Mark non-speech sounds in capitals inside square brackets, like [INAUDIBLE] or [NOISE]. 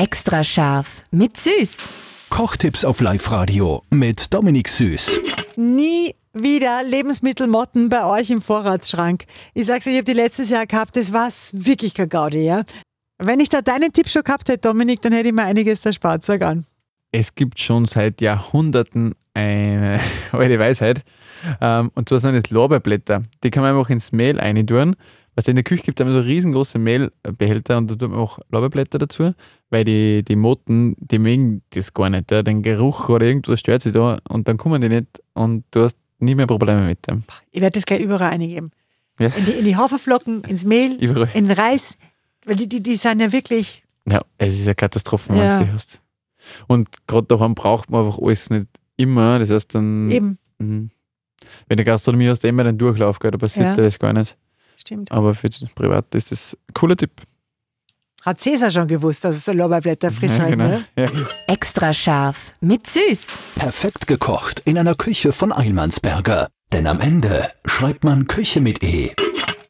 Extra scharf mit Süß. Kochtipps auf Live-Radio mit Dominik Süß. Nie wieder Lebensmittelmotten bei euch im Vorratsschrank. Ich sag's euch, ich habe die letztes Jahr gehabt, das war's wirklich kein Gaudi, ja. Wenn ich da deinen Tipp schon gehabt hätte, Dominik, dann hätte ich mir einiges erspart, sag an. Es gibt schon seit Jahrhunderten eine [LAUGHS] alte Weisheit. Ähm, und zwar sind das Lorbeerblätter. Die kann man einfach ins Mehl reintun. Was in der Küche gibt es so riesengroße Mehlbehälter und da tut man auch Lorbeerblätter dazu, weil die, die Motten, die mögen das gar nicht. Ja. Den Geruch oder irgendwas stört sie da und dann kommen die nicht und du hast nie mehr Probleme mit dem. Ich werde das gleich überall eingeben. Ja. In, die, in die Haferflocken, ins Mehl, Überall. in den Reis, weil die, die, die sind ja wirklich. Ja, es ist eine Katastrophe, wenn Ja. du die hast. Und gerade daheim braucht man einfach alles nicht immer. Das heißt dann, Eben, mhm. wenn du Gastronomie hast, immer den Durchlauf, gell, da passiert Ja. das gar nicht. Stimmt. Aber für Privat ist das ein cooler Tipp. Hat Cäsar schon gewusst, dass es so Lorbeerblätter frisch ja, halten, genau. ne? Ja. Extra scharf mit Süß. Perfekt gekocht in einer Küche von Eilmannsberger. Denn am Ende schreibt man Küche mit E.